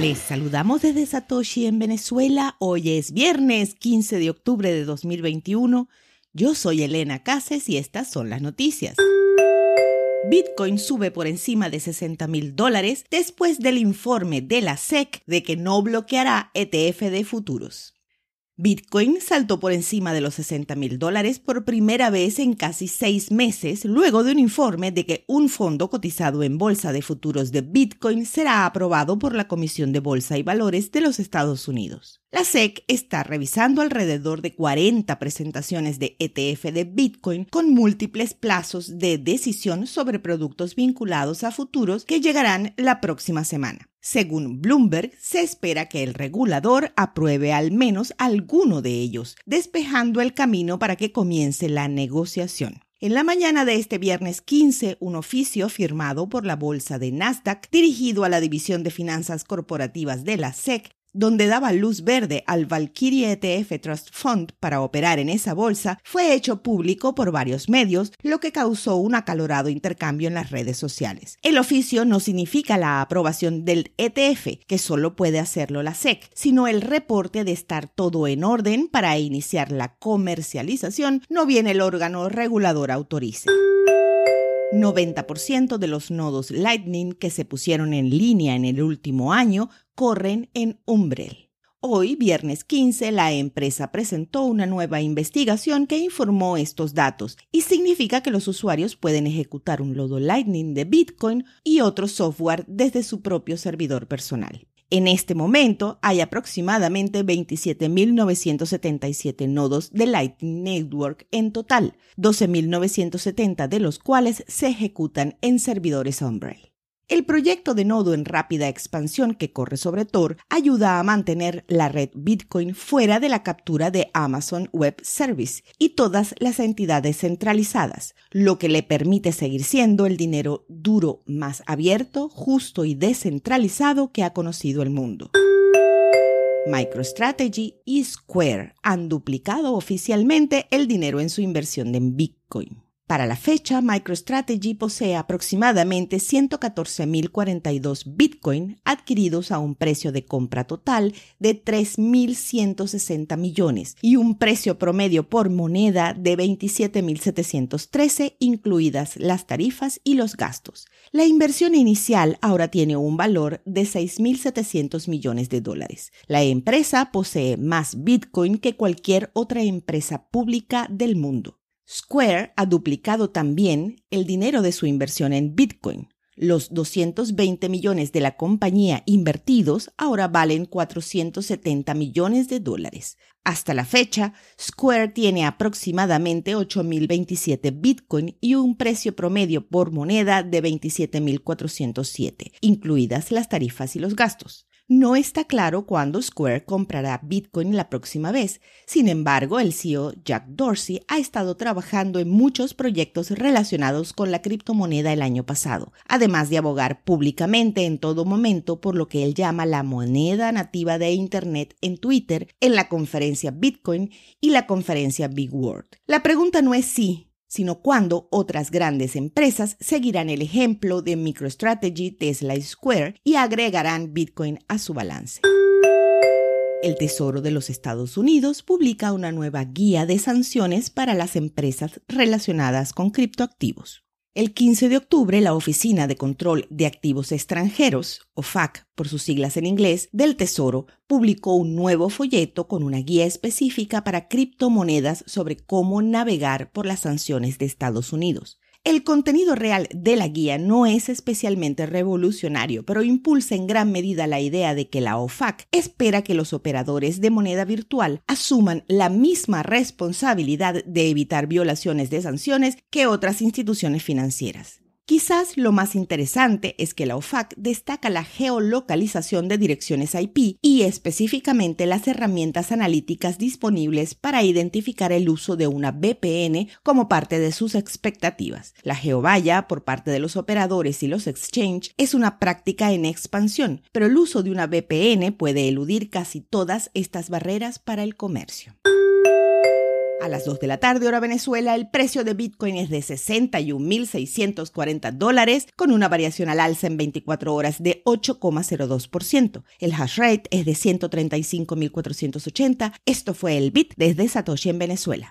Les saludamos desde Satoshi en Venezuela. Hoy es viernes 15 de octubre de 2021. Yo soy Elena Cases y estas son las noticias. Bitcoin sube por encima de 60 mil dólares después del informe de la SEC de que no bloqueará ETF de futuros. Bitcoin saltó por encima de los 60 mil dólares por primera vez en casi seis meses, luego de un informe de que un fondo cotizado en bolsa de futuros de Bitcoin será aprobado por la Comisión de Bolsa y Valores de los Estados Unidos. La SEC está revisando alrededor de 40 presentaciones de ETF de Bitcoin con múltiples plazos de decisión sobre productos vinculados a futuros que llegarán la próxima semana. Según Bloomberg, se espera que el regulador apruebe al menos alguno de ellos, despejando el camino para que comience la negociación. En la mañana de este viernes 15, un oficio firmado por la bolsa de Nasdaq, dirigido a la División de Finanzas Corporativas de la SEC, donde daba luz verde al Valkyrie ETF Trust Fund para operar en esa bolsa, fue hecho público por varios medios, lo que causó un acalorado intercambio en las redes sociales. El oficio no significa la aprobación del ETF, que solo puede hacerlo la SEC, sino el reporte de estar todo en orden para iniciar la comercialización, no bien el órgano regulador autorice. 90% de los nodos Lightning que se pusieron en línea en el último año corren en Umbrel. Hoy, viernes 15, la empresa presentó una nueva investigación que informó estos datos y significa que los usuarios pueden ejecutar un nodo Lightning de Bitcoin y otro software desde su propio servidor personal. En este momento hay aproximadamente 27.977 nodos de Lightning Network en total, 12.970 de los cuales se ejecutan en servidores Umbrel. El proyecto de nodo en rápida expansión que corre sobre Tor ayuda a mantener la red Bitcoin fuera de la captura de Amazon Web Service y todas las entidades centralizadas, lo que le permite seguir siendo el dinero duro más abierto, justo y descentralizado que ha conocido el mundo. MicroStrategy y Square han duplicado oficialmente el dinero en su inversión en Bitcoin. Para la fecha, MicroStrategy posee aproximadamente 114.042 Bitcoin adquiridos a un precio de compra total de 3.160 millones y un precio promedio por moneda de 27.713 incluidas las tarifas y los gastos. La inversión inicial ahora tiene un valor de 6.700 millones de dólares. La empresa posee más Bitcoin que cualquier otra empresa pública del mundo. Square ha duplicado también el dinero de su inversión en Bitcoin. Los 220 millones de la compañía invertidos ahora valen 470 millones de dólares. Hasta la fecha, Square tiene aproximadamente 8.027 Bitcoin y un precio promedio por moneda de 27.407, incluidas las tarifas y los gastos. No está claro cuándo Square comprará Bitcoin la próxima vez. Sin embargo, el CEO Jack Dorsey ha estado trabajando en muchos proyectos relacionados con la criptomoneda el año pasado, además de abogar públicamente en todo momento por lo que él llama la moneda nativa de Internet en Twitter, en la conferencia Bitcoin y la conferencia Big World. La pregunta no es si, sino cuando otras grandes empresas seguirán el ejemplo de MicroStrategy, Tesla y Square y agregarán Bitcoin a su balance. El Tesoro de los Estados Unidos publica una nueva guía de sanciones para las empresas relacionadas con criptoactivos. El 15 de octubre, la Oficina de Control de Activos Extranjeros, o FAC por sus siglas en inglés, del Tesoro, publicó un nuevo folleto con una guía específica para criptomonedas sobre cómo navegar por las sanciones de Estados Unidos. El contenido real de la guía no es especialmente revolucionario, pero impulsa en gran medida la idea de que la OFAC espera que los operadores de moneda virtual asuman la misma responsabilidad de evitar violaciones de sanciones que otras instituciones financieras. Quizás lo más interesante es que la OFAC destaca la geolocalización de direcciones IP y específicamente las herramientas analíticas disponibles para identificar el uso de una VPN como parte de sus expectativas. La geovalla por parte de los operadores y los exchange es una práctica en expansión, pero el uso de una VPN puede eludir casi todas estas barreras para el comercio. A las 2 de la tarde hora Venezuela, el precio de Bitcoin es de 61.640 dólares, con una variación al alza en 24 horas de 8,02%. El hash rate es de 135.480. Esto fue el Bit desde Satoshi en Venezuela.